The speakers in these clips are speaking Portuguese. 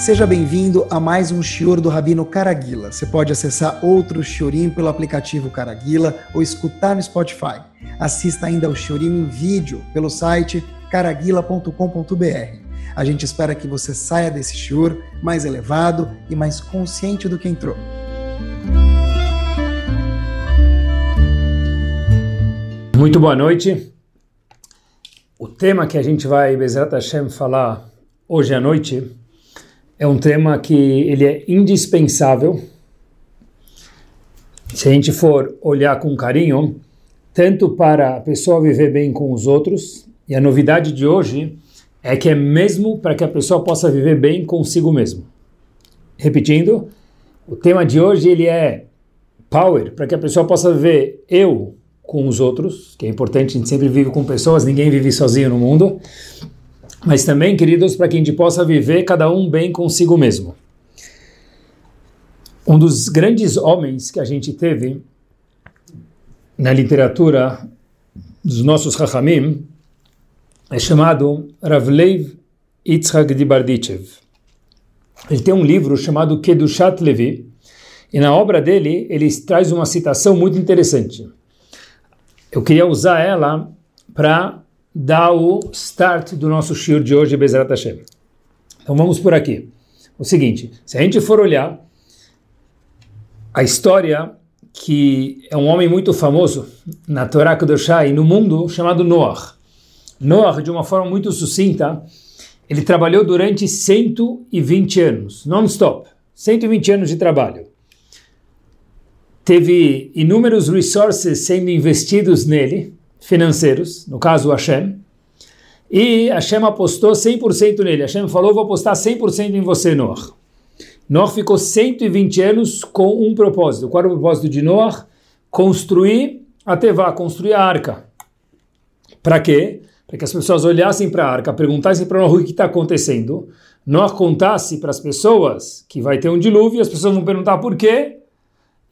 Seja bem-vindo a mais um Shior do Rabino Caraguila. Você pode acessar outro Shiorim pelo aplicativo Caraguila ou escutar no Spotify. Assista ainda ao Shiorim em vídeo pelo site caraguila.com.br. A gente espera que você saia desse Shior mais elevado e mais consciente do que entrou. Muito boa noite. O tema que a gente vai, Bezerra Hashem, falar hoje à noite é um tema que ele é indispensável. Se a gente for olhar com carinho, tanto para a pessoa viver bem com os outros, e a novidade de hoje é que é mesmo para que a pessoa possa viver bem consigo mesmo. Repetindo, o tema de hoje ele é power, para que a pessoa possa viver eu com os outros, que é importante, a gente sempre vive com pessoas, ninguém vive sozinho no mundo mas também, queridos, para que a gente possa viver cada um bem consigo mesmo. Um dos grandes homens que a gente teve na literatura dos nossos Chachamim é chamado Ravleiv Yitzhak de Bardichev. Ele tem um livro chamado Kedushat Levi, e na obra dele ele traz uma citação muito interessante. Eu queria usar ela para dá o start do nosso shiur de hoje, Bezerra Hashem. Então vamos por aqui. O seguinte, se a gente for olhar a história que é um homem muito famoso na Torá Kedoshá e no mundo, chamado Noah. Noah, de uma forma muito sucinta, ele trabalhou durante 120 anos, non-stop, 120 anos de trabalho. Teve inúmeros resources sendo investidos nele, financeiros, no caso Hashem, e Hashem apostou 100% nele. Hashem falou, vou apostar 100% em você, Noah. Noah ficou 120 anos com um propósito. Qual era o propósito de Noah? Construir a Tevá, construir a arca. Para quê? Para que as pessoas olhassem para a arca, perguntassem para Noah o que está acontecendo. Noah contasse para as pessoas que vai ter um dilúvio, as pessoas vão perguntar por quê,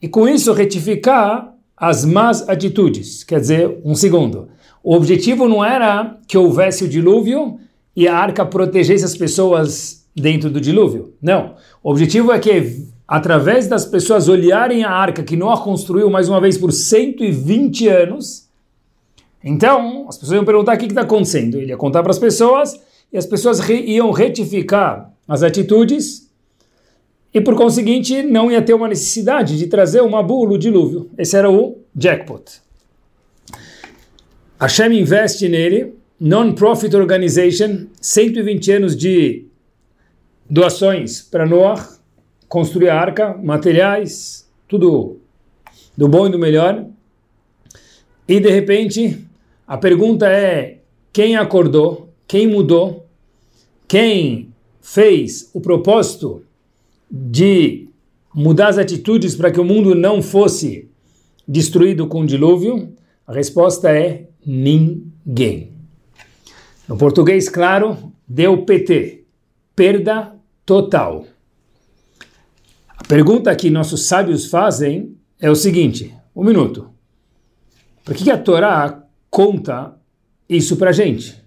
e com isso retificar as más atitudes. Quer dizer, um segundo. O objetivo não era que houvesse o dilúvio e a arca protegesse as pessoas dentro do dilúvio. Não. O objetivo é que, através das pessoas olharem a arca que Noah construiu mais uma vez por 120 anos, então as pessoas iam perguntar o que está acontecendo. Ele ia contar para as pessoas e as pessoas re iam retificar as atitudes e por conseguinte não ia ter uma necessidade de trazer uma bula, o dilúvio. Esse era o jackpot. Hashem investe nele, non-profit organization, 120 anos de doações para Noah, construir a arca, materiais, tudo do bom e do melhor. E de repente, a pergunta é: quem acordou? Quem mudou? Quem fez o propósito de mudar as atitudes para que o mundo não fosse destruído com o dilúvio? A resposta é ninguém. No português, claro, deu PT, perda total. A pergunta que nossos sábios fazem é o seguinte: um minuto. Por que a Torá conta isso para gente?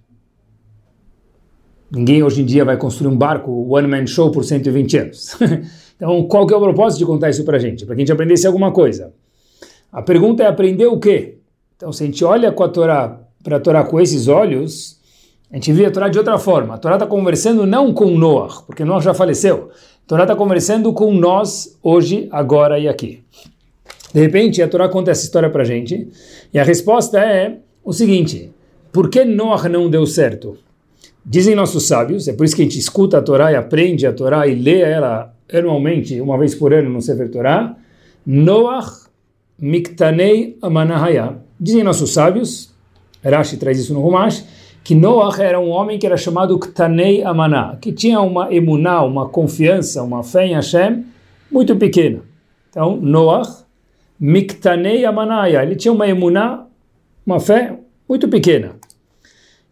Ninguém hoje em dia vai construir um barco one man show por 120 anos. então, qual que é o propósito de contar isso para gente? Para que a gente aprendesse alguma coisa. A pergunta é aprender o quê? Então, se a gente olha com a Torá, para a Torá com esses olhos, a gente vê a Torá de outra forma. A Torá está conversando não com Noah, porque Noah já faleceu. A Torá está conversando com nós hoje, agora e aqui. De repente, a Torá conta essa história para gente, e a resposta é o seguinte: por que Noah não deu certo? Dizem nossos sábios, é por isso que a gente escuta a Torá e aprende a Torá e lê ela anualmente, uma vez por ano no Sefer Torá, Noach Miktanei Amanahaya. Dizem nossos sábios, Rashi traz isso no Rumash, que Noach era um homem que era chamado Ktanei Amaná, que tinha uma emuná, uma confiança, uma fé em Hashem muito pequena. Então, Noach Miktanei Amanahaya, ele tinha uma emuná, uma fé muito pequena.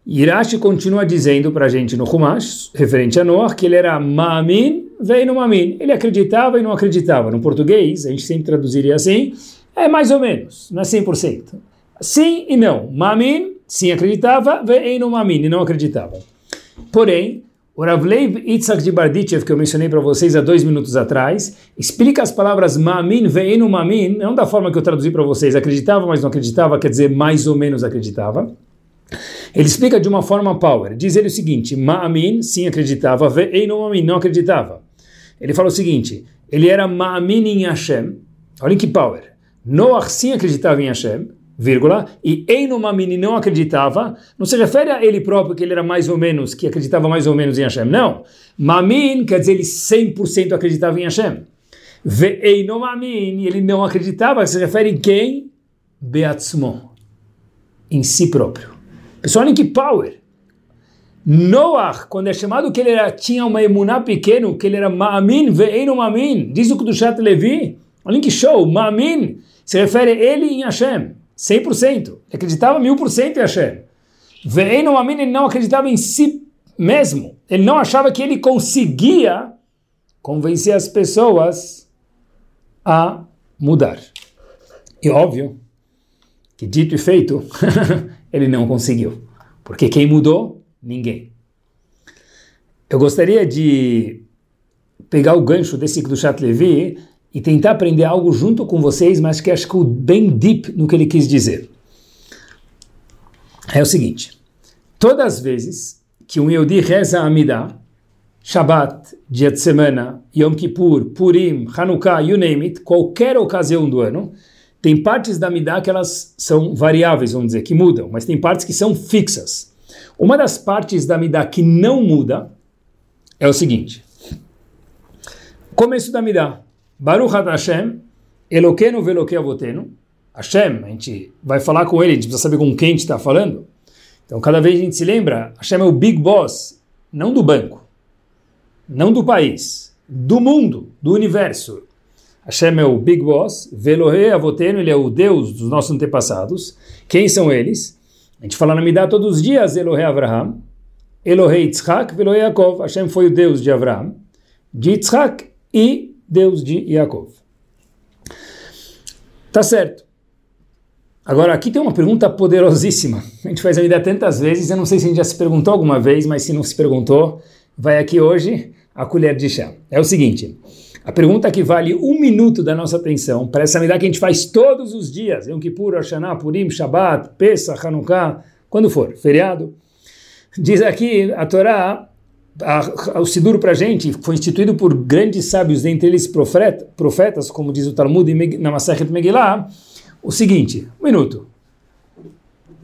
Irashi continua dizendo para a gente no Humash, referente a Noah, que ele era Ma'amin, veio no Ma'amin. Ele acreditava e não acreditava. No português, a gente sempre traduziria assim, é mais ou menos, não é 100%. Sim e não. Ma'amin, sim acreditava, veio no Ma'amin e não acreditava. Porém, O Ravleiv Itzhak de Barditchev, que eu mencionei para vocês há dois minutos atrás, explica as palavras ma'amin ve'enu ma'amin, não da forma que eu traduzi para vocês, acreditava, mas não acreditava, quer dizer, mais ou menos acreditava. Ele explica de uma forma power. Diz ele o seguinte: ma'amin, sim acreditava, ve'enu ma'amin, não acreditava. Ele fala o seguinte: ele era ma'amin em Hashem, olhem que power. Noach sim acreditava em Hashem, vírgula, e Einomamini não acreditava, não se refere a ele próprio que ele era mais ou menos, que acreditava mais ou menos em Hashem, não. Mamin quer dizer ele 100% acreditava em Hashem. Ve'einomamini, ele não acreditava, se refere em quem? Beatzmo, em si próprio. Que power. Noach, quando é chamado que ele era, tinha uma emuná pequeno, que ele era Ma'amin ve'einomamim, diz o Chat Levi, olhem que show, Ma'amin, se refere ele em Hashem. 100%. Acreditava mil por cento em Hashem. Veio Amin, ele não acreditava em si mesmo. Ele não achava que ele conseguia convencer as pessoas a mudar. E óbvio que dito e feito, ele não conseguiu. Porque quem mudou? Ninguém. Eu gostaria de pegar o gancho desse do Chat Levi e tentar aprender algo junto com vocês, mas que acho que o bem deep no que ele quis dizer. É o seguinte: todas as vezes que um Yehudi reza a Amidah, Shabbat, dia de semana, Yom Kippur, Purim, Hanukkah, you name it, qualquer ocasião do ano, tem partes da Amidah que elas são variáveis, vamos dizer, que mudam, mas tem partes que são fixas. Uma das partes da Amidah que não muda é o seguinte: começo da Amidah. Baruch Hashem, Eloqueno veloque avoteno. Hashem, a gente vai falar com ele, a gente precisa saber com quem a gente está falando. Então, cada vez a gente se lembra, Hashem é o big boss, não do banco, não do país, do mundo, do universo. Hashem é o big boss, Velohe avoteno, ele é o Deus dos nossos antepassados. Quem são eles? A gente fala na Midah todos os dias, Elohe Avraham, Elohe Yitzhak, Velohe Yaakov. Hashem foi o Deus de Avraham, de Yitzhak e Deus de Yaakov. Tá certo. Agora, aqui tem uma pergunta poderosíssima. A gente faz a vida tantas vezes, eu não sei se a gente já se perguntou alguma vez, mas se não se perguntou, vai aqui hoje a colher de chá. É o seguinte, a pergunta que vale um minuto da nossa atenção, para essa medida que a gente faz todos os dias, Yom Kippur, Hashanah, Purim, Shabbat, Pesach, Hanukkah, quando for, feriado, diz aqui a Torá, o Sidur para a gente foi instituído por grandes sábios, dentre eles profeta, profetas, como diz o Talmud na Masachet Megillah, o seguinte, um minuto.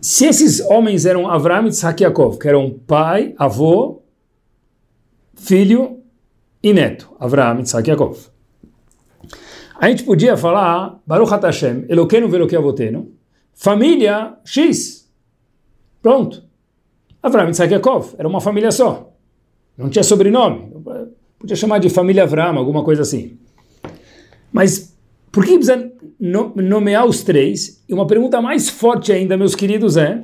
Se esses homens eram Avram e Yitzhak Yaakov, que eram pai, avô, filho e neto, Avram e Yitzhak Yaakov. A gente podia falar, Baruch HaTashem, Eloqueno veloque avoteno, família X. Pronto. Avram e Yitzhak Yaakov, era uma família só. Não tinha sobrenome. Podia chamar de família Avram, alguma coisa assim. Mas por que precisa nomear os três? E uma pergunta mais forte ainda, meus queridos, é: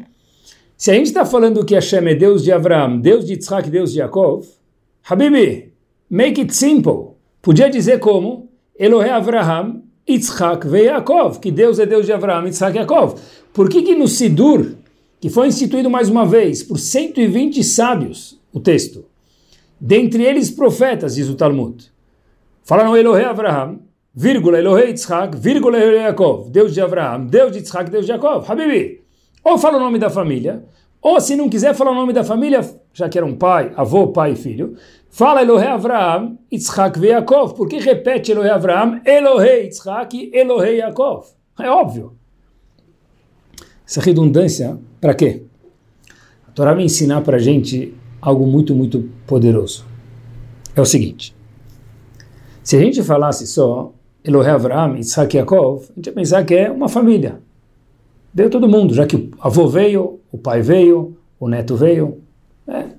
se a gente está falando que Hashem é Deus de Avram, Deus de Yitzhak, Deus de Yaakov, Habibi, make it simple. Podia dizer como Elohe Avraham, Yitzhak ve Yaakov, que Deus é Deus de Avraham, Yitzhak e Yaakov. Por que que no Sidur, que foi instituído mais uma vez por 120 sábios, o texto, dentre eles profetas, diz o Talmud. Falaram Elohe Avraham, vírgula Elohe Yitzhak, vírgula Elohe Yaakov, Deus de Avraham, Deus de Yitzhak, Deus de Yaakov. Habibi, ou fala o nome da família, ou se não quiser falar o nome da família, já que era um pai, avô, pai e filho, fala Elohe Avraham, Yitzhak e Yaakov. Por que repete Elohe Avraham, Elohe Yitzhak e Elohe Yaakov? É óbvio. Essa redundância, para quê? A Torá vai ensinar para a gente algo muito, muito poderoso. É o seguinte: se a gente falasse só Elohe Avraham, Isaac e Yaakov, a gente ia pensar que é uma família. Veio todo mundo, já que o avô veio, o pai veio, o neto veio. Né?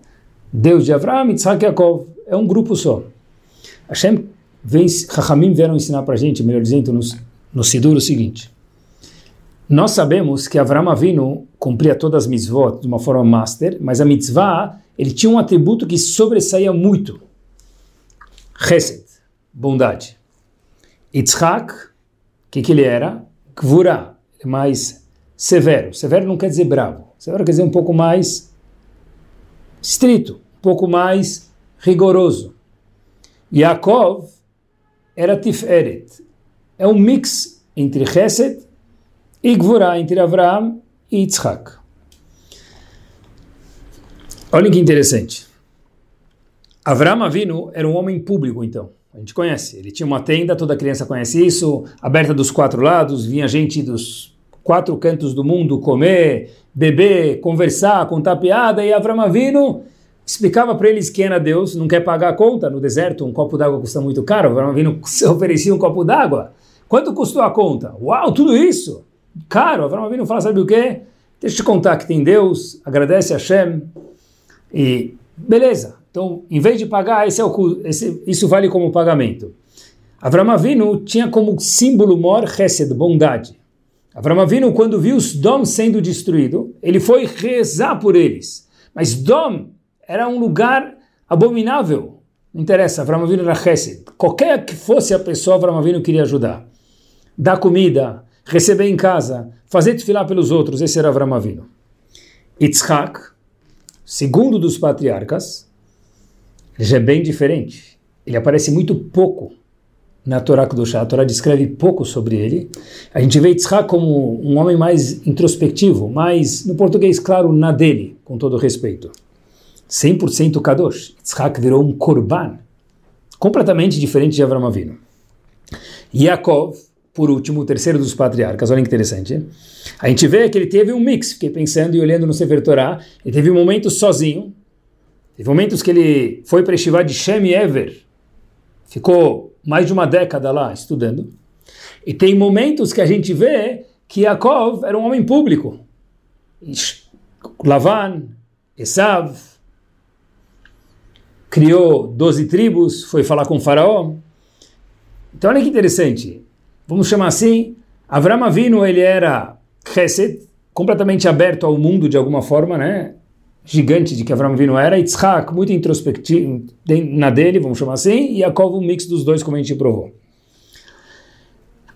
Deus de Avraham, Isaac e Yaakov. É um grupo só. Hashem, vem, Chachamim vieram ensinar para a gente, melhor dizendo, no, no Sidur, o seguinte. Nós sabemos que Avram Avinu cumpria todas as mitzvot de uma forma master, mas a mitzvah ele tinha um atributo que sobressaía muito. Chesed, bondade. Yitzhak, o que, que ele era? Kvura, é mais severo. Severo não quer dizer bravo. Severo quer dizer um pouco mais estrito, um pouco mais rigoroso. Yaakov era Tiferet. É um mix entre Chesed e Gvurah, entre Avraham e Yitzhak. Olha que interessante. Avraham Avinu era um homem público, então. A gente conhece. Ele tinha uma tenda, toda criança conhece isso, aberta dos quatro lados, vinha gente dos quatro cantos do mundo comer, beber, conversar, contar piada, e Avraham Avinu explicava para eles quem era Deus, não quer pagar a conta no deserto, um copo d'água custa muito caro, Avraham Avinu oferecia um copo d'água. Quanto custou a conta? Uau, tudo isso! Caro! Avraham Avinu fala, sabe o quê? Deixa eu te contar que tem Deus, agradece a Hashem, e beleza, então, em vez de pagar, esse é o, esse, isso vale como pagamento. Avram Avinu tinha como símbolo mor chesed, bondade. Avram Avinu, quando viu os Dom sendo destruído, ele foi rezar por eles. Mas Dom era um lugar abominável. Não interessa, Avram Avinu era chesed. Qualquer que fosse a pessoa, Avram Avinu queria ajudar. Dar comida, receber em casa, fazer desfilar pelos outros, esse era Avram Avinu. Yitzhak, segundo dos patriarcas, já é bem diferente. Ele aparece muito pouco na Torá Kedoshá. A Torá descreve pouco sobre ele. A gente vê Yitzhak como um homem mais introspectivo, mais, no português, claro, na dele, com todo respeito. 100% Kadosh. Yitzhak virou um korban, completamente diferente de Avram Avinu. Yaakov, por último, o terceiro dos patriarcas, olha que interessante. A gente vê que ele teve um mix, fiquei pensando e olhando no Sefer Torá, ele teve um momento sozinho, Teve momentos que ele foi para Estivá de Shem Ever, ficou mais de uma década lá estudando. E tem momentos que a gente vê que Yaakov era um homem público. Lavan, Esav, criou 12 tribos, foi falar com o faraó. Então olha que interessante. Vamos chamar assim, Avram Avinu ele era chesed, completamente aberto ao mundo de alguma forma, né? Gigante de que Avram Avinu era, Yitzhak muito introspectivo na dele, vamos chamar assim, e Yaakov um mix dos dois, como a gente provou.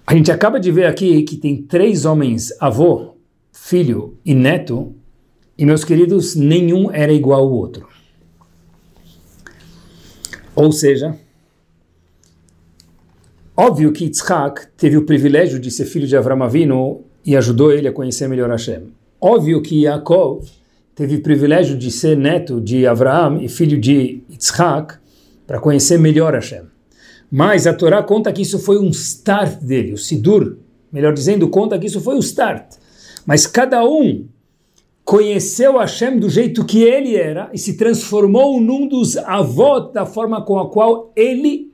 A gente acaba de ver aqui que tem três homens, avô, filho e neto, e meus queridos, nenhum era igual ao outro. Ou seja, óbvio que Yitzhak teve o privilégio de ser filho de Avram Avinu e ajudou ele a conhecer melhor Hashem. Óbvio que Yaakov teve o privilégio de ser neto de Abraão e filho de Yitzhak para conhecer melhor Hashem. Mas a Torá conta que isso foi um start dele, o Sidur, melhor dizendo, conta que isso foi o start. Mas cada um conheceu Hashem do jeito que ele era e se transformou num dos avós da forma com a qual ele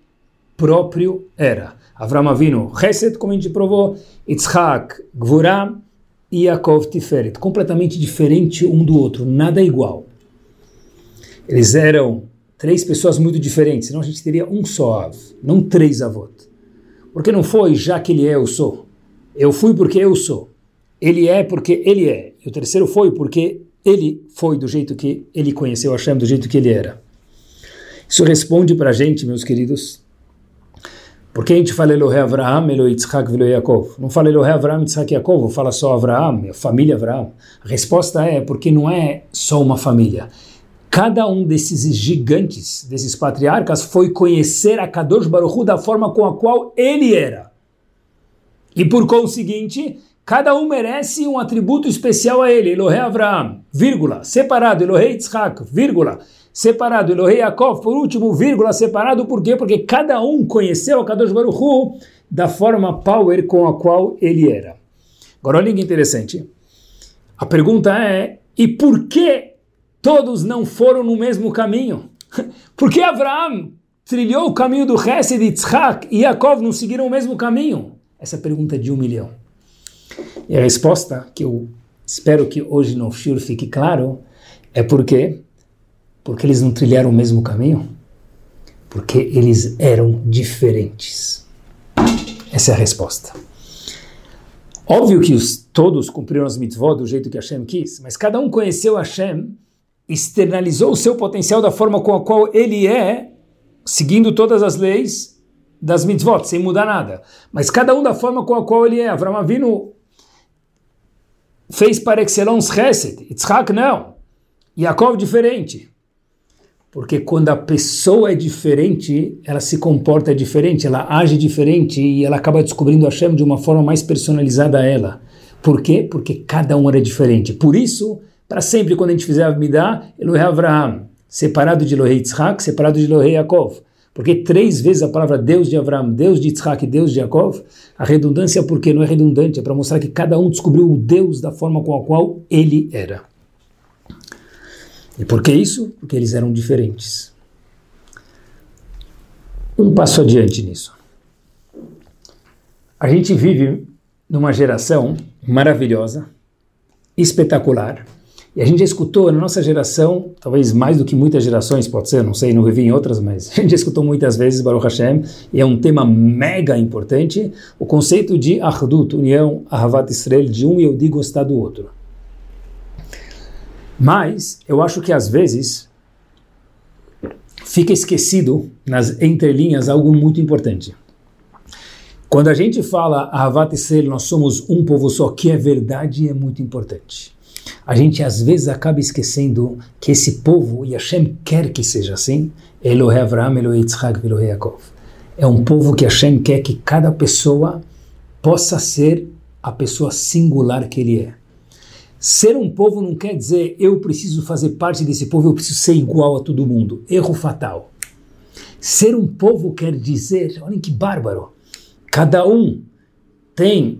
próprio era. Avram Avinu, Chesed, como a gente provou, Yitzhak, Gvuram, e Yaakov Tiferet, completamente diferente um do outro, nada igual. Eles eram três pessoas muito diferentes, senão a gente teria um só Av, não três avós. Porque não foi já que ele é, eu sou. Eu fui porque eu sou. Ele é porque ele é. E o terceiro foi porque ele foi do jeito que ele conheceu Hashem, do jeito que ele era. Isso responde para a gente, meus queridos, por que a gente fala Elohe Avraham, Elohe Yitzhak, Elohe Yaakov? Não fala Elohe Avraham, Yitzhak e Yaakov, fala só Avraham, família Avraham. A resposta é porque não é só uma família. Cada um desses gigantes, desses patriarcas, foi conhecer a Kadosh Baruch Hu da forma com a qual ele era. E por conseguinte, cada um merece um atributo especial a ele. Elohe Avraham, vírgula, separado. Elohe Yitzhak, vírgula separado. Elohei Yaakov, por último, vírgula, separado. Por quê? Porque cada um conheceu a Kadosh Hu da forma power com a qual ele era. Agora, olha que interessante. A pergunta é, e por que todos não foram no mesmo caminho? Por que Abraão trilhou o caminho do Hesed, Yitzhak e Yaakov não seguiram o mesmo caminho? Essa pergunta é de um milhão. E a resposta, que eu espero que hoje no Shur fique claro, é porque porque eles não trilharam o mesmo caminho? Porque eles eram diferentes. Essa é a resposta. Óbvio que os, todos cumpriram as mitzvot do jeito que Hashem quis, mas cada um conheceu Hashem, externalizou o seu potencial da forma com a qual ele é, seguindo todas as leis das mitzvot, sem mudar nada. Mas cada um da forma com a qual ele é. Avram Avinu fez para excellence Chesed, Yitzhak não. Yaakov diferente. Porque quando a pessoa é diferente, ela se comporta diferente, ela age diferente e ela acaba descobrindo a Hashem de uma forma mais personalizada a ela. Por quê? Porque cada um era diferente. Por isso, para sempre, quando a gente fizer a Midah, Elohei Avraham, separado de Elohei Yitzhak, separado de Elohei Yaakov. Porque três vezes a palavra Deus de Avraham, Deus de Yitzhak e Deus de Yaakov, a redundância porque não é redundante, é para mostrar que cada um descobriu o Deus da forma com a qual ele era. E por que isso? Porque eles eram diferentes. Um passo adiante nisso. A gente vive numa geração maravilhosa, espetacular, e a gente já escutou na nossa geração, talvez mais do que muitas gerações, pode ser, não sei, não vivi em outras, mas a gente já escutou muitas vezes Baruch Hashem, e é um tema mega importante, o conceito de Ahdut, união, Ahavat Israel, de um Yehudi gostar do outro. Mas eu acho que às vezes fica esquecido nas entrelinhas algo muito importante. Quando a gente fala Ahavat Israel, nós somos um povo só, que é verdade e é muito importante. A gente às vezes acaba esquecendo que esse povo, e Hashem quer que seja assim, Elohei Avraham, Elohei Yitzhak, Elohei Yaakov. É um povo que Hashem quer que cada pessoa possa ser a pessoa singular que ele é. Ser um povo não quer dizer eu preciso fazer parte desse povo, eu preciso ser igual a todo mundo. Erro fatal. Ser um povo quer dizer, olhem que bárbaro, cada um tem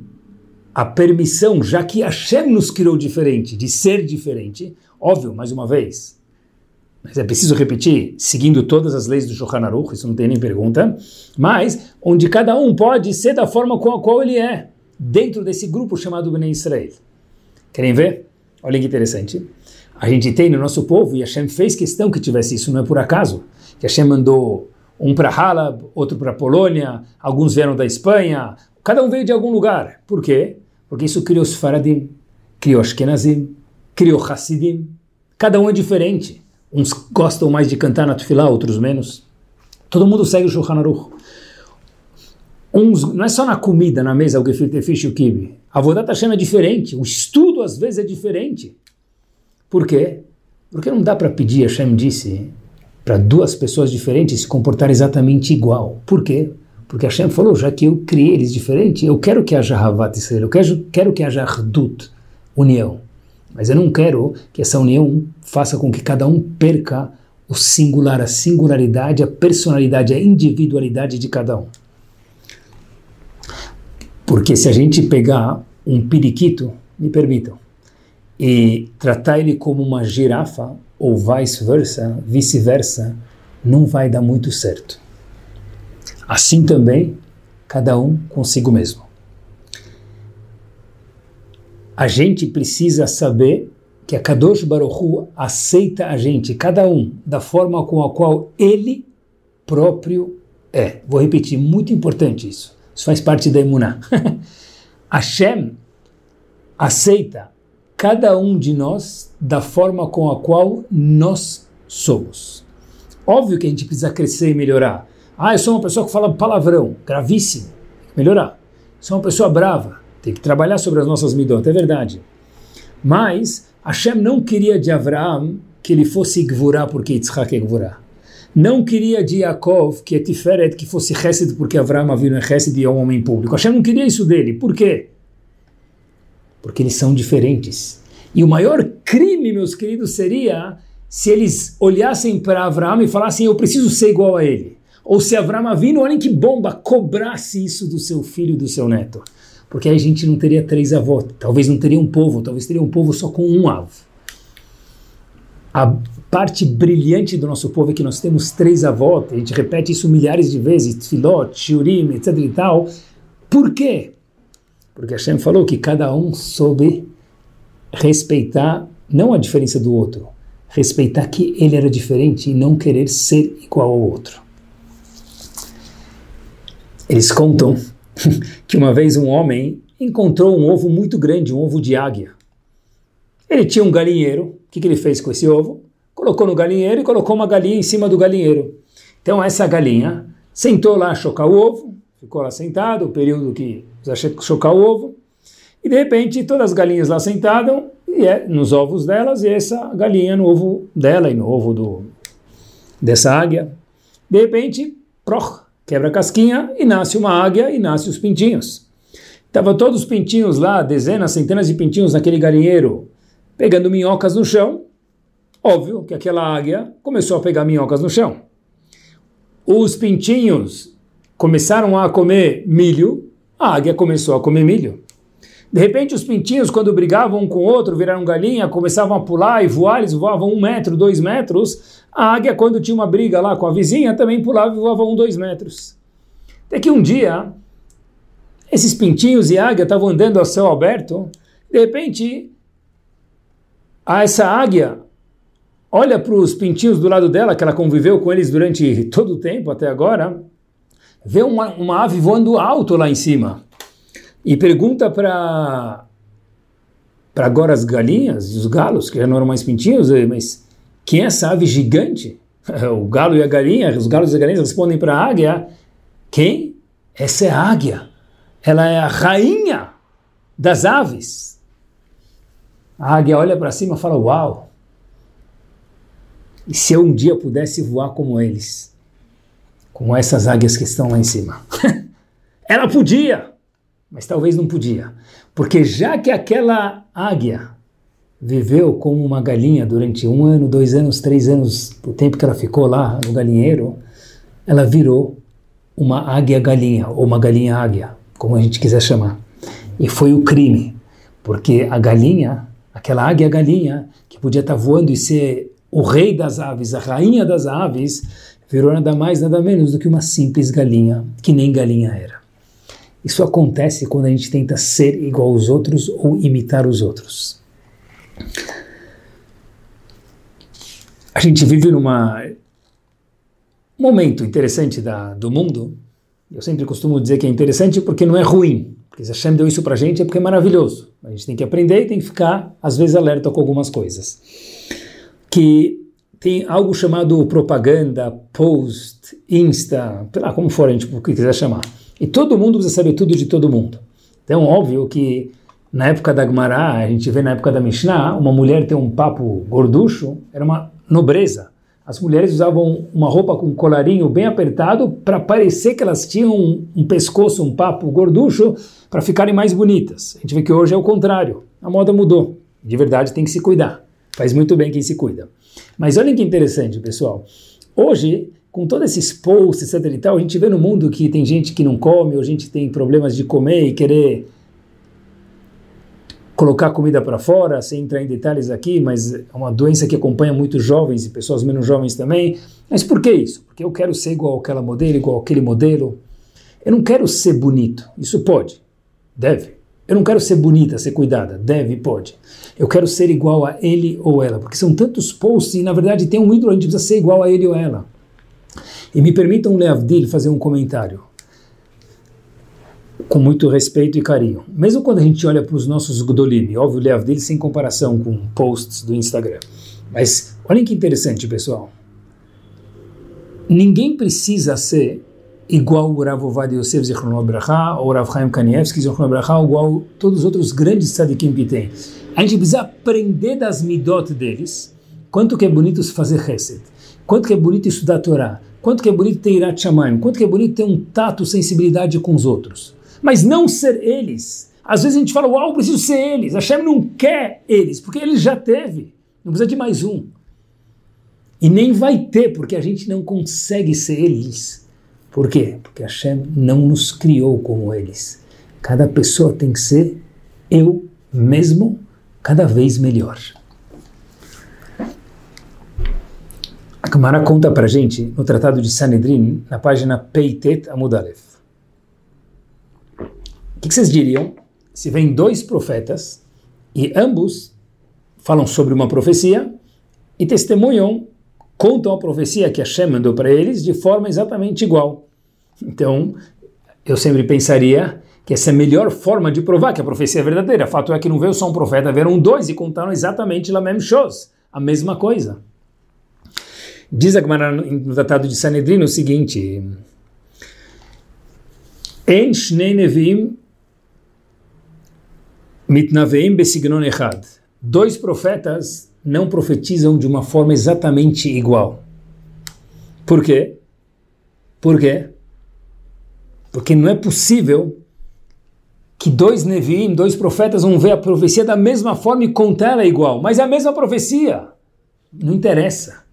a permissão, já que Hashem nos criou diferente, de ser diferente, óbvio, mais uma vez, mas é preciso repetir, seguindo todas as leis do Shulchan Aruch, isso não tem nem pergunta, mas onde cada um pode ser da forma com a qual ele é, dentro desse grupo chamado Bnei Israel. Querem ver? Olha que interessante. A gente tem no nosso povo, e Hashem fez questão que tivesse isso, não é por acaso, que Hashem mandou um para Halab, outro para Polônia, alguns vieram da Espanha, cada um veio de algum lugar. Por quê? Porque isso criou os Faradim, criou Ashkenazim, criou Hassidim. Cada um é diferente. Uns gostam mais de cantar na Tufilá, outros menos. Todo mundo segue o Shulchan Aruch. Uns, não é só na comida, na mesa, o gefilte fish e o kibe. A Vodat Hashem é diferente, o estudo às vezes é diferente. Por quê? Porque não dá para pedir, Hashem disse, para duas pessoas diferentes se comportar exatamente igual. Por quê? Porque Hashem falou, já que eu criei eles diferentes, eu quero que haja Havat Israel, eu quero, quero que haja Hdut, união. Mas eu não quero que essa união faça com que cada um perca o singular, a singularidade, a personalidade, a individualidade de cada um. Porque se a gente pegar um periquito, me permitam, e tratar ele como uma girafa, ou vice-versa, vice-versa, não vai dar muito certo. Assim também, cada um consigo mesmo. A gente precisa saber que a Kadosh Baruch Hu aceita a gente, cada um, da forma com a qual ele próprio é. Vou repetir, muito importante isso. Isso faz parte da Emuná. Hashem aceita cada um de nós da forma com a qual nós somos. Óbvio que a gente precisa crescer e melhorar. Ah, eu sou uma pessoa que fala palavrão, gravíssimo, melhorar. Sou uma pessoa brava, tem que trabalhar sobre as nossas midot, é verdade. Mas Hashem não queria de Avraham que ele fosse Gvurá porque Yitzhak é Gvurá não queria de Yaakov que é Tiferet, que fosse Hesed, porque Avram Avinu é Hesed e é um homem público. Hashem não queria isso dele. Por quê? Porque eles são diferentes. E o maior crime, meus queridos, seria se eles olhassem para Avram e falassem, eu preciso ser igual a ele. Ou se Avram Avinu, olhem que bomba, cobrasse isso do seu filho e do seu neto. Porque aí a gente não teria três avós, talvez não teria um povo, talvez teria um povo só com um avô. A parte brilhante do nosso povo é que nós temos três avós, a gente repete isso milhares de vezes, Tfilot, Shiurim, etc e tal. Por quê? Porque Hashem falou que cada um soube respeitar não a diferença do outro, respeitar que ele era diferente e não querer ser igual ao outro. Eles contam que uma vez um homem encontrou um ovo muito grande, um ovo de águia. Ele tinha um galinheiro. O que, que ele fez com esse ovo? Colocou no galinheiro e colocou uma galinha em cima do galinheiro. Então essa galinha sentou lá a chocar o ovo, ficou lá sentado, o período que precisa chocar o ovo, e de repente todas as galinhas lá sentadas e é, nos ovos delas, e essa galinha no ovo dela e no ovo do, dessa águia. De repente, proch, quebra a casquinha e nasce uma águia e nasce os pintinhos. Tava todos os pintinhos lá, dezenas, centenas de pintinhos naquele galinheiro, pegando minhocas no chão. Óbvio que aquela águia começou a pegar minhocas no chão. Os pintinhos começaram a comer milho, a águia começou a comer milho. De repente, os pintinhos, quando brigavam um com o outro, viraram galinha, começavam a pular e voar, eles voavam um metro, dois metros. A águia, quando tinha uma briga lá com a vizinha, também pulava e voava um, dois metros. Até que um dia, esses pintinhos e águia estavam andando ao céu aberto, de repente, essa águia olha para os pintinhos do lado dela, que ela conviveu com eles durante todo o tempo até agora, vê uma, uma ave voando alto lá em cima e pergunta para para agora as galinhas e os galos, que já não eram mais pintinhos, eh, mas quem é essa ave gigante? O galo e a galinha, os galos e as galinhas respondem para a águia, quem? Essa é a águia. Ela é a rainha das aves. A águia olha para cima e fala, uau, e se eu um dia pudesse voar como eles? Como essas águias que estão lá em cima. Ela podia! mas talvez não podia. Porque já que aquela águia viveu como uma galinha durante um ano, dois anos, três anos, o tempo que ela ficou lá no galinheiro, ela virou uma águia-galinha, ou uma galinha-águia, como a gente quiser chamar. E foi o crime, porque a galinha, aquela águia-galinha, que podia estar voando e ser o rei das aves, a rainha das aves, virou nada mais, nada menos do que uma simples galinha, que nem galinha era. Isso acontece quando a gente tenta ser igual aos outros ou imitar os outros. A gente vive num momento interessante da, do mundo. Eu sempre costumo dizer que é interessante porque não é ruim. Porque se Hashem deu isso pra gente é porque é maravilhoso. A gente tem que aprender e tem que ficar, às vezes, alerta com algumas coisas. Que tem algo chamado propaganda, post, insta, lá, como for a gente quiser chamar e todo mundo precisa saber tudo de todo mundo. Então, óbvio que na época da Gemara, a gente vê na época da Mishnah, uma mulher ter um papo gorducho era uma nobreza. As mulheres usavam uma roupa com um colarinho bem apertado para parecer que elas tinham um, um pescoço, um papo gorducho, para ficarem mais bonitas. A gente vê que hoje é o contrário. A moda mudou. De verdade, tem que se cuidar. Faz muito bem quem se cuida. Mas olhem que interessante, pessoal. Hoje, com todos esses posts, etc e tal, a gente vê no mundo que tem gente que não come, ou gente tem problemas de comer e querer colocar comida para fora, sem entrar em detalhes aqui, mas é uma doença que acompanha muitos jovens e pessoas menos jovens também. Mas por que isso? Porque eu quero ser igual àquela modelo, igual àquele modelo. Eu não quero ser bonito. Isso pode, deve. Eu não quero ser bonita, ser cuidada. Deve, pode. Eu quero ser igual a ele ou ela. Porque são tantos posts e, na verdade, tem um ídolo, a gente precisa ser igual a ele ou ela. E me permitam, Leavdil, fazer um comentário com muito respeito e carinho. Mesmo quando a gente olha para os nossos Gdolim, óbvio, Leavdil sem comparação com posts do Instagram. Mas olhem que interessante, pessoal. Ninguém precisa ser igual o Rav Ovadia Yosef Zichron Abraha, ou Rav Chaim Kanievski Zichron Abraha, igual todos os outros grandes tzadikim que tem. A gente precisa aprender das midot deles, quanto que é bonito fazer chesed, quanto que é bonito estudar a Torá, Quanto que é bonito ter Irat Shamayim, quanto que é bonito ter um tato, sensibilidade com os outros. Mas não ser eles. Às vezes a gente fala, uau, preciso ser eles. Hashem não quer eles, porque ele já teve. Não precisa de mais um. E nem vai ter, porque a gente não consegue ser eles. Por quê? Porque Hashem não nos criou como eles. Cada pessoa tem que ser eu mesmo cada vez melhor. A Gemara conta para gente no Tratado de Sanedrin, na página Peitet Amudalev. O que vocês diriam se vem dois profetas e ambos falam sobre uma profecia e testemunham, contam a profecia que Hashem mandou para eles de forma exatamente igual. Então, eu sempre pensaria que essa é a melhor forma de provar que a profecia é verdadeira. O fato é que não veio só um profeta, vieram dois e contaram exatamente a mesma coisa, a mesma coisa. Diz a Gemara no Tratado de Sanedrin o seguinte: En shnei nevim mitnaveim besignon echad. Dois profetas não profetizam de uma forma exatamente igual. Por quê? Por quê? Porque não é possível que dois Neviim, dois profetas, vão ver a profecia da mesma forma e contar ela igual. Mas é a mesma profecia. Não interessa.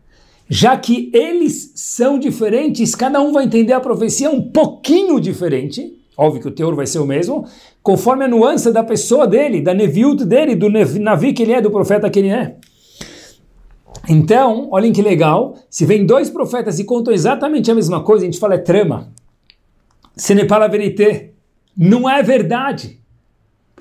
Já que eles são diferentes, cada um vai entender a profecia um pouquinho diferente. Óbvio que o teor vai ser o mesmo, conforme a nuance da pessoa dele, da Neviut dele, do Navi que ele é, do profeta que ele é. Então, olhem que legal, se vem dois profetas e contam exatamente a mesma coisa, a gente fala é trama. Ce n'est pas. Não é verdade.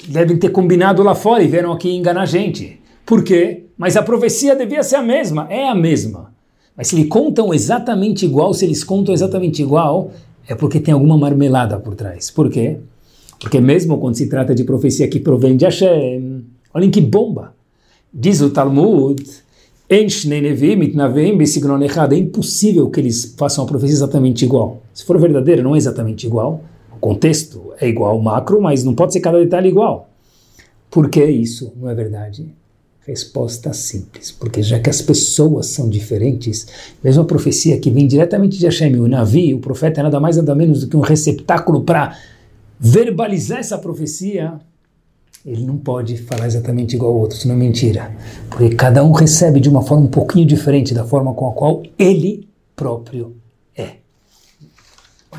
Devem ter combinado lá fora e vieram aqui enganar a gente. Por quê? Mas a profecia devia ser a mesma. É a mesma. Mas se eles contam exatamente igual, se eles contam exatamente igual, é porque tem alguma marmelada por trás. Por quê? Porque mesmo quando se trata de profecia que provém de Hashem, olhem que bomba. Diz o Talmud, é impossível que eles façam a profecia exatamente igual. Se for verdadeira, não é exatamente igual. O contexto é igual, macro, mas não pode ser cada detalhe igual. Por que isso não é verdade? Resposta simples, porque já que as pessoas são diferentes, mesmo a profecia que vem diretamente de Hashem, o Navi, o profeta é nada mais nada menos do que um receptáculo para verbalizar essa profecia, ele não pode falar exatamente igual ao outro, senão é mentira. Porque cada um recebe de uma forma um pouquinho diferente da forma com a qual ele próprio é.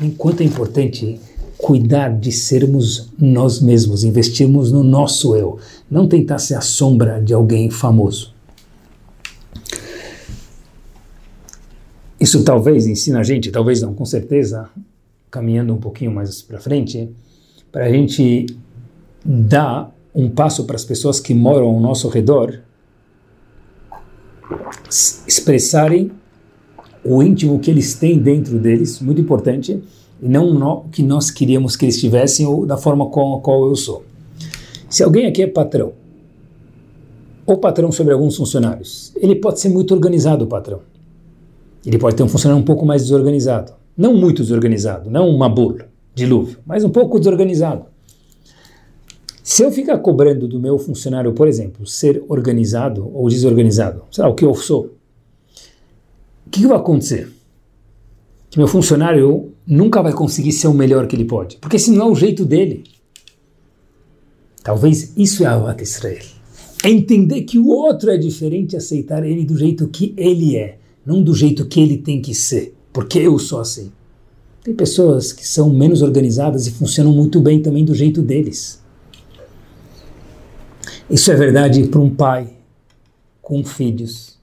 Enquanto é importante cuidar de sermos nós mesmos, investirmos no nosso eu, não tentar ser a sombra de alguém famoso. Isso talvez ensina a gente, talvez não, com certeza, caminhando um pouquinho mais para frente, para a gente dar um passo para as pessoas que moram ao nosso redor expressarem o íntimo que eles têm dentro deles, muito importante, e não o que nós queríamos que eles tivessem ou da forma com a qual eu sou. Se alguém aqui é patrão, ou patrão sobre alguns funcionários, ele pode ser muito organizado, o patrão. Ele pode ter um funcionário um pouco mais desorganizado. Não muito desorganizado, não uma bula, dilúvio, mas um pouco desorganizado. Se eu ficar cobrando do meu funcionário, por exemplo, ser organizado ou desorganizado, sei lá, o que eu sou, o que, vai acontecer? Que meu funcionário nunca vai conseguir ser o melhor que ele pode, porque esse não é o jeito dele. Talvez isso é Avat Israel. É entender que o outro é diferente e aceitar ele do jeito que ele é, não do jeito que ele tem que ser, porque eu sou assim. Tem pessoas que são menos organizadas e funcionam muito bem também do jeito deles. Isso é verdade para um pai com filhos,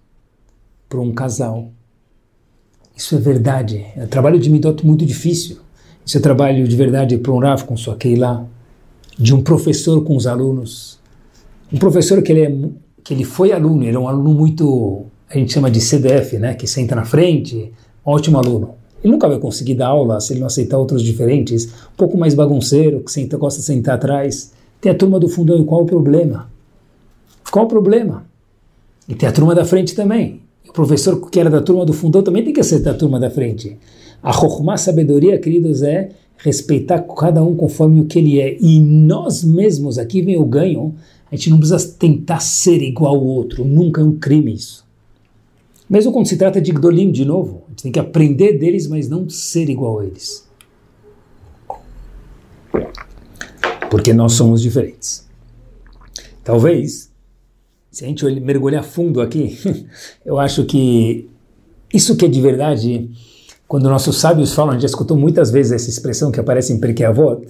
para um casal, isso é verdade. É um trabalho de Midot muito difícil. Isso é trabalho de verdade para um Rav com sua Keilah, de um professor com os alunos. Um professor que ele, é, que ele foi aluno, ele é um aluno muito, a gente chama de CDF, né, que senta na frente, ótimo aluno. Ele nunca vai conseguir dar aula se ele não aceitar outros diferentes, um pouco mais bagunceiro, que senta, gosta de sentar atrás. Tem a turma do fundão, qual o problema? Qual o problema? E tem a turma da frente também. O professor que era da turma do fundão também tem que ser da turma da frente. A Chokhmah, sabedoria, queridos, é respeitar cada um conforme o que ele é. E nós mesmos, aqui vem o ganho, a gente não precisa tentar ser igual ao outro. Nunca é um crime isso. Mesmo quando se trata de Gdolim, de novo, a gente tem que aprender deles, mas não ser igual a eles. Porque nós somos diferentes. Talvez se a gente mergulhar fundo aqui, eu acho que isso que é de verdade, quando nossos sábios falam, a gente já escutou muitas vezes essa expressão que aparece em Perkei Avot,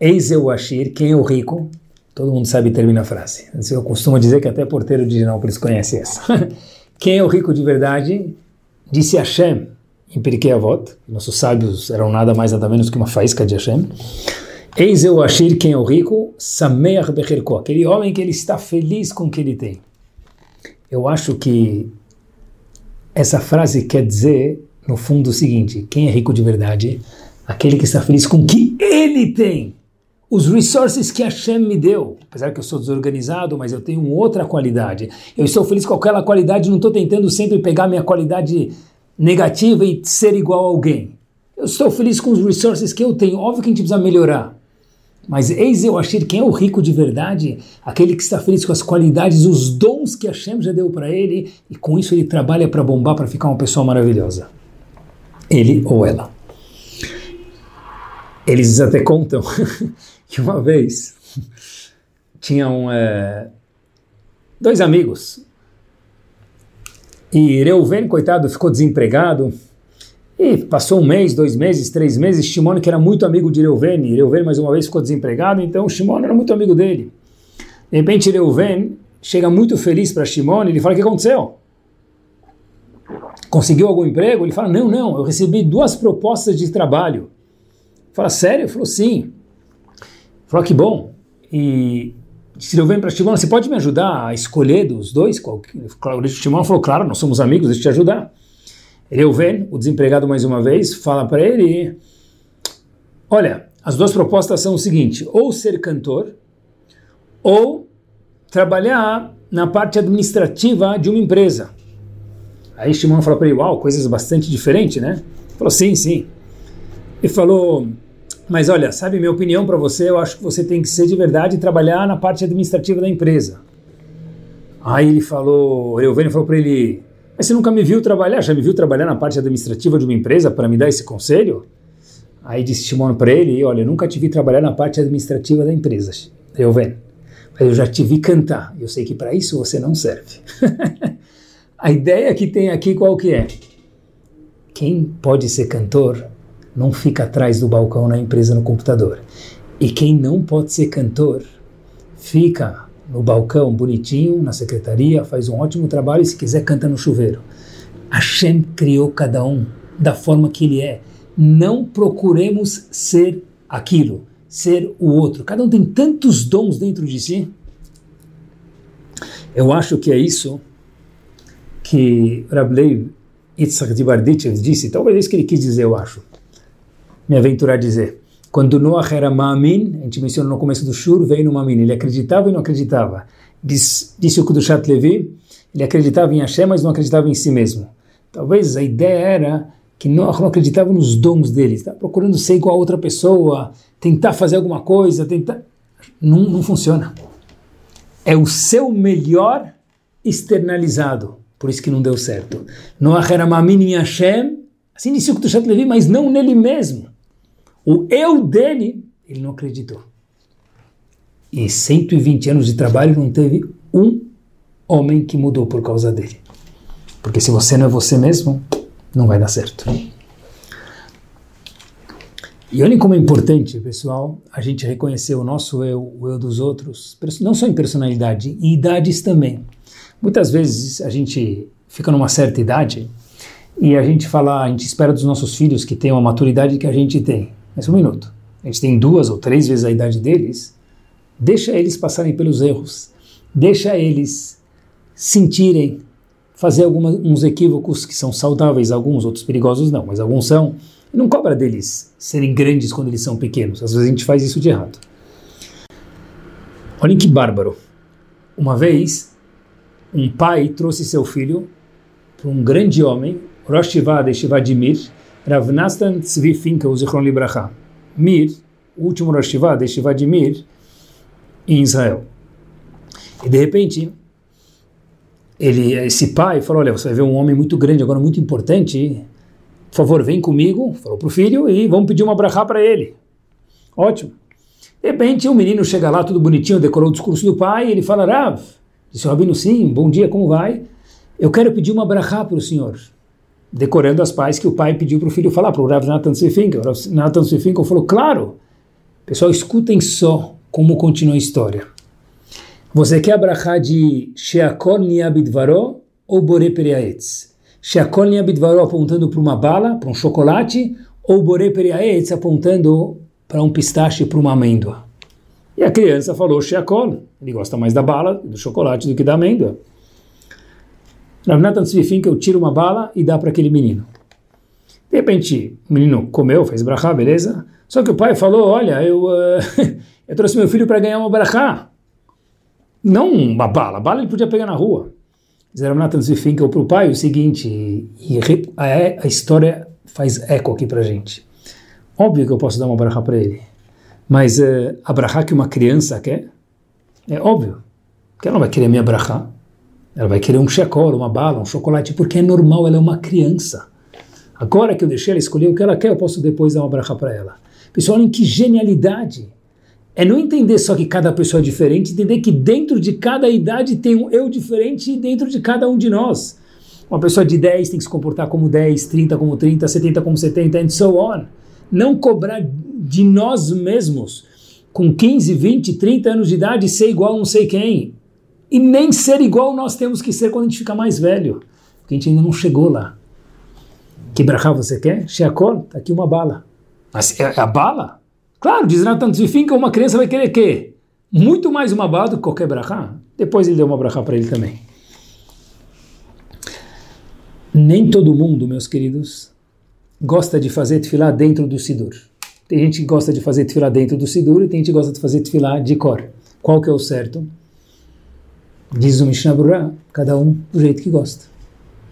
Eis eu Ashir, quem é o rico? Todo mundo sabe e termina a frase. Eu costumo dizer que até porteiro de Ginópolis conhece essa. quem é o rico de verdade? Disse Hashem em Perkei Avot, nossos sábios eram nada mais nada menos que uma faísca de Hashem. Eis eu Ashir, quem é o rico? Sameach Becherko, aquele homem que ele está feliz com o que ele tem. Eu acho que essa frase quer dizer, no fundo, o seguinte: quem é rico de verdade? Aquele que está feliz com o que ele tem. Os resources que Hashem me deu. Apesar que eu sou desorganizado, mas eu tenho outra qualidade. Eu estou feliz com aquela qualidade, não estou tentando sempre pegar minha qualidade negativa e ser igual a alguém. Eu estou feliz com os resources que eu tenho. Óbvio que a gente precisa melhorar. Mas eis eu achar quem é o rico de verdade, aquele que está feliz com as qualidades, os dons que Hashem já deu para ele, e com isso ele trabalha para bombar, para ficar uma pessoa maravilhosa. ele ou ela. Eles até contam que uma vez tinham é, dois amigos e Reuven, coitado, ficou desempregado e passou um mês, dois meses, três meses. Shimon, que era muito amigo de Reuven, e Reuven mais uma vez ficou desempregado, então Shimon era muito amigo dele. De repente Reuven chega muito feliz para Shimon e ele fala: O que aconteceu? Conseguiu algum emprego? Ele fala: Não, não, eu recebi duas propostas de trabalho. Fala: Sério? Ele falou: Sim. Falou: Que bom. E Reuven para Shimon: Você pode me ajudar a escolher dos dois? Claro, Shimon falou: Claro, nós somos amigos, deixa eu te ajudar. Reuven, o desempregado mais uma vez, fala para ele: Olha, as duas propostas são o seguinte: ou ser cantor, ou trabalhar na parte administrativa de uma empresa. Aí Shimon falou para ele: Uau, coisas bastante diferentes, né? Ele falou: Sim, sim. Ele falou: Mas olha, sabe, minha opinião para você, eu acho que você tem que ser de verdade e trabalhar na parte administrativa da empresa. Aí ele falou: Reuven falou para ele mas você nunca me viu trabalhar? Já me viu trabalhar na parte administrativa de uma empresa para me dar esse conselho? Aí disse Shimon para ele, olha, eu nunca te vi trabalhar na parte administrativa da empresa. Eu venho. Mas eu já te vi cantar. Eu sei que para isso você não serve. A ideia que tem aqui qual que é? Quem pode ser cantor não fica atrás do balcão na empresa no computador. E quem não pode ser cantor fica no balcão, bonitinho, na secretaria, faz um ótimo trabalho e se quiser canta no chuveiro. Hashem criou cada um da forma que ele é. Não procuremos ser aquilo, ser o outro. Cada um tem tantos dons dentro de si. Eu acho que é isso que Rablei Yitzhak de Barditchev disse, talvez é isso que ele quis dizer, eu acho. Me aventurar a dizer. Quando Noah era Ma'amin, a gente mencionou no começo do Shur, veio no Ma'amin, ele acreditava e não acreditava. Diz, disse o Kudushat Levi, ele acreditava em Hashem, mas não acreditava em si mesmo. Talvez a ideia era que Noah não acreditava nos dons dele, estava procurando ser igual a outra pessoa, tentar fazer alguma coisa, tentar... Não, não funciona. É o seu melhor externalizado, por isso que não deu certo. Noah era Ma'amin em Hashem, assim disse o Kudushat Levi, mas não nele mesmo. O eu dele, ele não acreditou. E 120 anos de trabalho não teve um homem que mudou por causa dele. Porque se você não é você mesmo, não vai dar certo. E olhem como é importante, pessoal, a gente reconhecer o nosso eu, o eu dos outros, não só em personalidade, em idades também. Muitas vezes a gente fica numa certa idade e a gente fala, a gente espera dos nossos filhos que tenham a maturidade que a gente tem. Mas um minuto. A gente tem duas ou três vezes a idade deles. Deixa eles passarem pelos erros. Deixa eles sentirem, fazer alguns equívocos que são saudáveis, alguns outros perigosos não, mas alguns são. Não cobra deles serem grandes quando eles são pequenos. Às vezes a gente faz isso de errado. Olhem que bárbaro. Uma vez, um pai trouxe seu filho para um grande homem, Rosh Shivadimir, Rav Nastan Tzvi Finkel, Zichron Libracha. Mir, o último Rosh de Shiva de Mir, em Israel. E de repente, ele, esse pai falou, olha, você vai ver um homem muito grande, agora muito importante, por favor, vem comigo, falou para o filho, e vamos pedir uma brachá para ele. Ótimo. De repente, o um menino chega lá, tudo bonitinho, decorou o discurso do pai, ele fala, Rav, disse o Rabino, sim, bom dia, como vai? Eu quero pedir uma brachá para o senhor decorando as pais que o pai pediu para o filho falar, para o Rav Nathan Svifinkel. O Rav Nathan Svifinkel falou, claro, pessoal, escutem só como continua a história. Você quer abrahar de Sheakol Niabidvaro ou Bore Periaetz? Sheakol Niabidvaro apontando para uma bala, para um chocolate, ou Bore Periaetz apontando para um pistache, para uma amêndoa? E a criança falou Sheakol, ele gosta mais da bala, do chocolate do que da amêndoa. Rav Natan que eu tiro uma bala e dá para aquele menino. De repente, o menino comeu, fez brachá, beleza? Só que o pai falou, olha, eu, uh, eu trouxe meu filho para ganhar uma brachá. Não uma bala, bala ele podia pegar na rua. Diz Rav Natan Tzvifinkel para o pai o seguinte, e a, a história faz eco aqui para gente. Óbvio que eu posso dar uma brachá para ele, mas uh, a brachá que uma criança quer, é óbvio que ela não vai querer minha brachá. Ela vai querer um checol, uma bala, um chocolate, porque é normal, ela é uma criança. Agora que eu deixei ela escolher o que ela quer, eu posso depois dar uma bracha para ela. Pessoal, olhem que genialidade! É não entender só que cada pessoa é diferente, entender que dentro de cada idade tem um eu diferente dentro de cada um de nós. Uma pessoa de 10 tem que se comportar como 10, 30 como 30, 70 como 70, and so on. Não cobrar de nós mesmos, com 15, 20, 30 anos de idade, ser igual não sei quem. E nem ser igual nós temos que ser quando a gente fica mais velho. Porque a gente ainda não chegou lá. Que brachá você quer? Sheakol, tá aqui uma bala. Mas é a bala? Claro, diz Natan Tzvifin que uma criança vai querer quê? Muito mais uma bala do que qualquer brachá. Depois ele deu uma brachá para ele também. Nem todo mundo, meus queridos, gosta de fazer tefilá dentro do Sidur. Tem gente que gosta de fazer tefilá dentro do Sidur e tem gente que gosta de fazer tefilá de cor. Qual que é o certo? Diz o Mishnah cada um do jeito que gosta.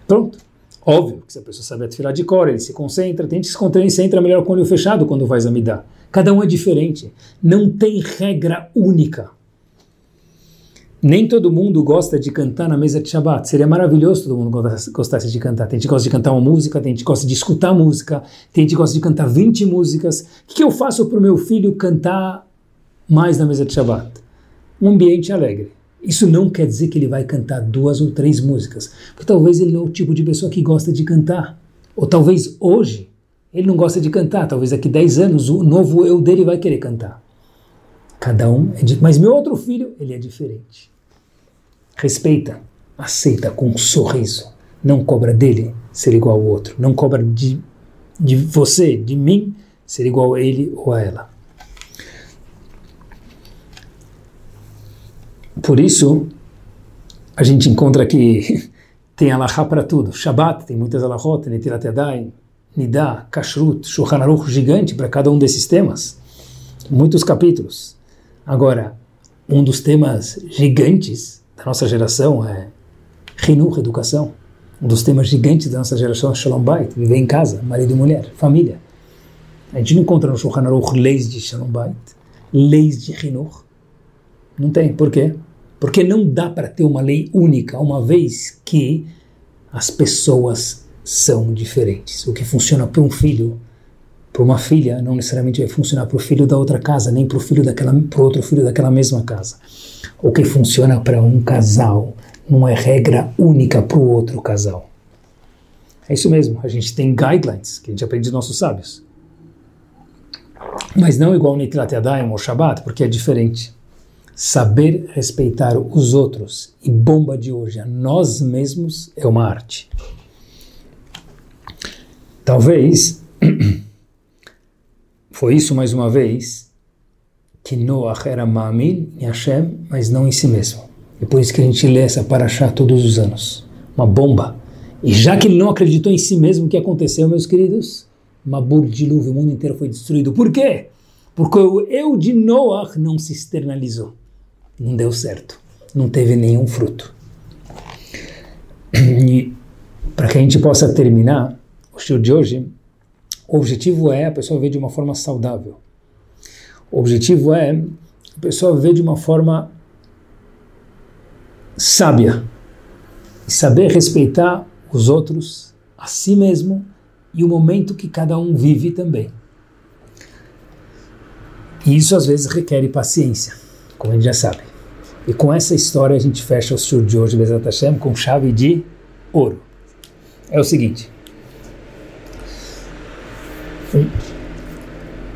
Pronto. Óbvio que se a pessoa sabe atirar de cor, ele se concentra, tem que se concentra melhor com o olho fechado quando vai examinar. Cada um é diferente. Não tem regra única. Nem todo mundo gosta de cantar na mesa de Shabbat. Seria maravilhoso todo mundo gostasse de cantar. Tem gente que gosta de cantar uma música, tem gente que gosta de escutar música, tem gente que gosta de cantar 20 músicas. O que eu faço para o meu filho cantar mais na mesa de Shabbat? Um ambiente alegre. Isso não quer dizer que ele vai cantar duas ou três músicas, porque talvez ele não é o tipo de pessoa que gosta de cantar. Ou talvez hoje ele não gosta de cantar, talvez daqui 10 anos o novo eu dele vai querer cantar. Cada um é diferente. Mas meu outro filho, ele é diferente. Respeita, aceita com um sorriso. Não cobra dele ser igual ao outro. Não cobra de, de você, de mim, ser igual a ele ou a ela. Por isso, a gente encontra que tem alahá para tudo. Shabbat tem muitas alahot, Netilat Yadayim, Nidá, Kashrut, Shulchan Aruch gigante para cada um desses temas. Muitos capítulos. Agora, um dos temas gigantes da nossa geração é Hinuch, educação. Um dos temas gigantes da nossa geração é Shalom Bait, viver em casa, marido e mulher, família. A gente não encontra no Shulchan Aruch leis de Shalom Bait, leis de Hinuch. Não tem. Por quê? Porque não dá para ter uma lei única, uma vez que as pessoas são diferentes. O que funciona para um filho, para uma filha, não necessariamente vai funcionar para o filho da outra casa, nem para o filho daquela, para outro filho daquela mesma casa. O que funciona para um casal não é regra única para o outro casal. É isso mesmo, a gente tem guidelines que a gente aprende dos nossos sábios. Mas não igual Nitilat Yadayim ou Shabbat, porque é diferente saber respeitar os outros e bomba de hoje a nós mesmos é uma arte. Talvez foi isso mais uma vez que Noach era Ma'amil em Hashem, mas não em si mesmo. E por isso que a gente lê essa paraxá todos os anos. Uma bomba. E já que ele não acreditou em si mesmo, o que aconteceu, meus queridos? Mabur, dilúvio, o mundo inteiro foi destruído. Por quê? Porque o eu de Noach não se externalizou não deu certo, não teve nenhum fruto. E para que a gente possa terminar o show de hoje, o objetivo é a pessoa ver de uma forma saudável. O objetivo é a pessoa ver de uma forma sábia e saber respeitar os outros, a si mesmo e o momento que cada um vive também. E isso às vezes requer paciência, como a gente já sabe. E com essa história a gente fecha o show de hoje, Bezat Hashem, com chave de ouro. É o seguinte.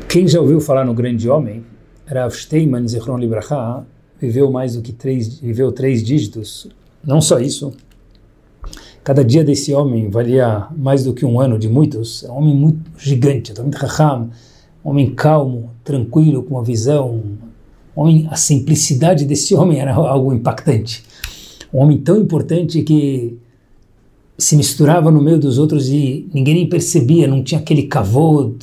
Quem já ouviu falar no grande homem, Rav Steinman Zichron Libraha, viveu mais do que três, viveu três dígitos. Não só isso, cada dia desse homem valia mais do que um ano de muitos. É um homem muito gigante, um homem calmo, tranquilo, com uma visão homem, a simplicidade desse homem era algo impactante. Um homem tão importante que se misturava no meio dos outros e ninguém nem percebia, não tinha aquele cavod.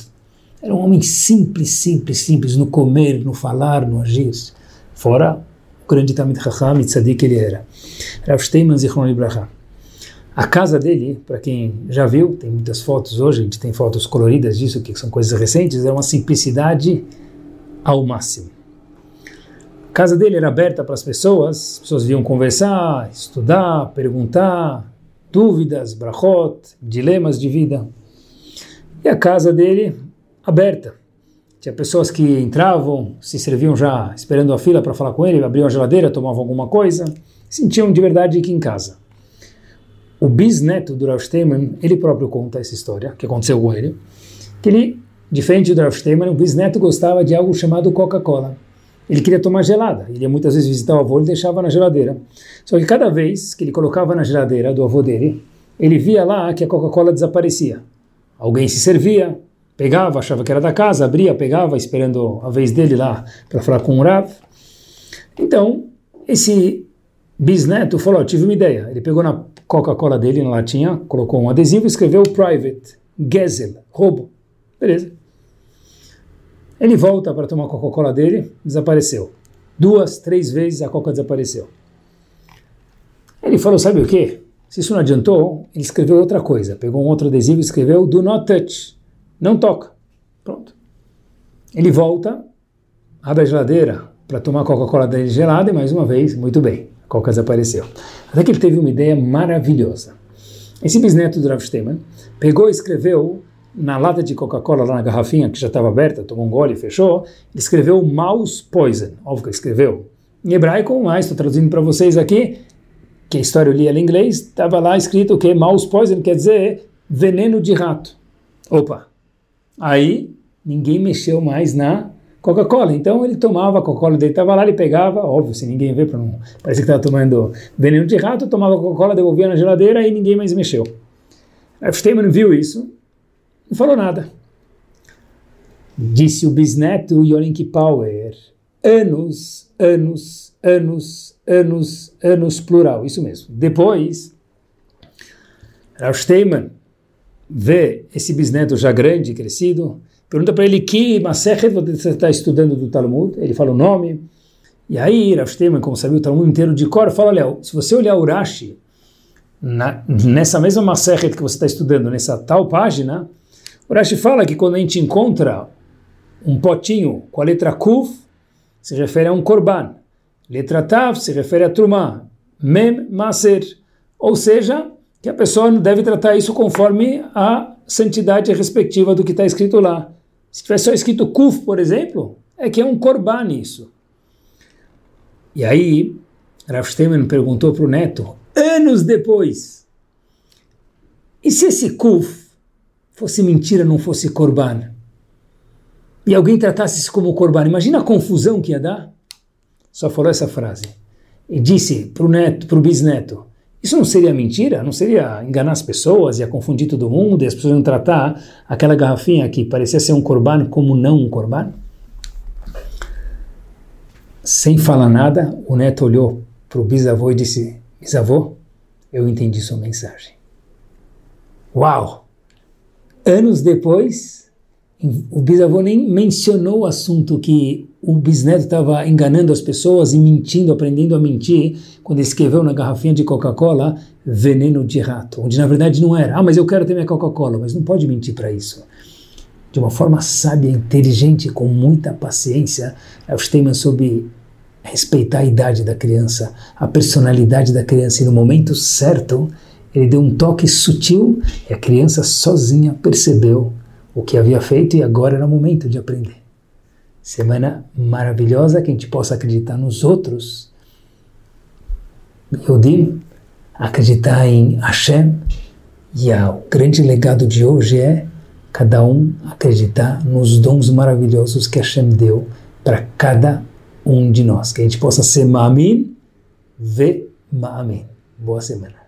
Era um homem simples, simples, simples no comer, no falar, no agir. Fora o grande Tamid Chacham e Tzadik que ele era. Rav Steinman Zichron Libraha. A casa dele, para quem já viu, tem muitas fotos hoje, a gente tem fotos coloridas disso, que são coisas recentes, é uma simplicidade ao máximo. Casa dele era aberta para as pessoas, as pessoas vinham conversar, estudar, perguntar, dúvidas, brachot, dilemas de vida. e a casa dele aberta. Tinha pessoas que entravam, se serviam já esperando a fila para falar com ele, abriam a geladeira, tomavam alguma coisa, sentiam de verdade que em casa. O bisneto do Rav Steinman, ele próprio conta essa história, que aconteceu com ele, que ele, diferente do Rav Steinman, o bisneto gostava de algo chamado Coca-Cola. Ele queria tomar gelada, ele muitas vezes visitar o avô, ele deixava na geladeira. Só que cada vez que ele colocava na geladeira do avô dele, ele via lá que a Coca-Cola desaparecia. Alguém se servia, pegava, achava que era da casa, abria, pegava, esperando a vez dele lá para falar com o Rav. Então, esse bisneto falou: oh, tive uma ideia. Ele pegou na Coca-Cola dele, na latinha, colocou um adesivo e escreveu Private, Gezel, roubo. Beleza. Ele volta para tomar a Coca-Cola dele, desapareceu. Duas, três vezes a Coca desapareceu. Ele falou: sabe o que? Se isso não adiantou, ele escreveu outra coisa. Pegou um outro adesivo e escreveu Do not touch. Não toca. Pronto. Ele volta, abre a geladeira para tomar a Coca-Cola dele gelada e mais uma vez, muito bem, a Coca desapareceu. Até que ele teve uma ideia maravilhosa. Esse bisneto do Rav Steinman pegou e escreveu na lata de Coca-Cola, lá na garrafinha que já estava aberta, tomou um gole e fechou, ele escreveu mouse poison. Óbvio que escreveu em hebraico, mas estou traduzindo para vocês aqui, que a história eu li ela em inglês, estava lá escrito que mouse poison quer dizer veneno de rato. Opa! Aí ninguém mexeu mais na Coca-Cola. Então ele tomava a Coca-Cola dele, estava lá, ele pegava, óbvio, se ninguém vê, para não parece que estava tomando veneno de rato, tomava Coca-Cola, devolvia na geladeira e ninguém mais mexeu. Aí Steinman viu isso, não falou nada. Disse o bisneto Yonink Power, anos, anos, anos, anos, anos, plural, isso mesmo. Depois, Rav vê esse bisneto já grande, crescido, pergunta para ele que Masechet você está estudando do Talmud, ele fala o nome, e aí Rav como sabia o Talmud inteiro de cor, fala, olha, se você olhar o Rashi, na, nessa mesma Masechet que você está estudando, nessa tal página, o fala que quando a gente encontra um potinho com a letra Kuf, se refere a um korban. Letra Tav se refere a Trumá. Mem Maser. Ou seja, que a pessoa deve tratar isso conforme a santidade respectiva do que está escrito lá. Se tivesse só escrito Kuf, por exemplo, é que é um Korban isso. E aí, Rav Steinman perguntou para o neto, anos depois, e se esse Kuf fosse mentira, não fosse Korban? E alguém tratasse isso como Korban? Imagina a confusão que ia dar só falou essa frase. E disse para o neto, para o bisneto, isso não seria mentira? Não seria enganar as pessoas, e confundir todo mundo, e as pessoas não tratar aquela garrafinha que parecia ser um corban como não um corban? Sem falar nada, o neto olhou para o bisavô e disse, bisavô, eu entendi sua mensagem. Uau! Anos depois, o bisavô nem mencionou o assunto que o bisneto estava enganando as pessoas e mentindo, aprendendo a mentir, quando escreveu na garrafinha de Coca-Cola veneno de rato, onde na verdade não era. Ah, mas eu quero ter minha Coca-Cola, mas não pode mentir para isso. De uma forma sábia, inteligente, com muita paciência, Steinman soube respeitar a idade da criança, a personalidade da criança, e no momento certo, ele deu um toque sutil e a criança sozinha percebeu o que havia feito e agora era o momento de aprender semana maravilhosa, que a gente possa acreditar nos outros. Yodim, acreditar em Hashem, e o grande legado de hoje é cada um acreditar nos dons maravilhosos que Hashem deu para cada um de nós. Que a gente possa ser Ma'amin, Ve Ma'amin. Boa semana.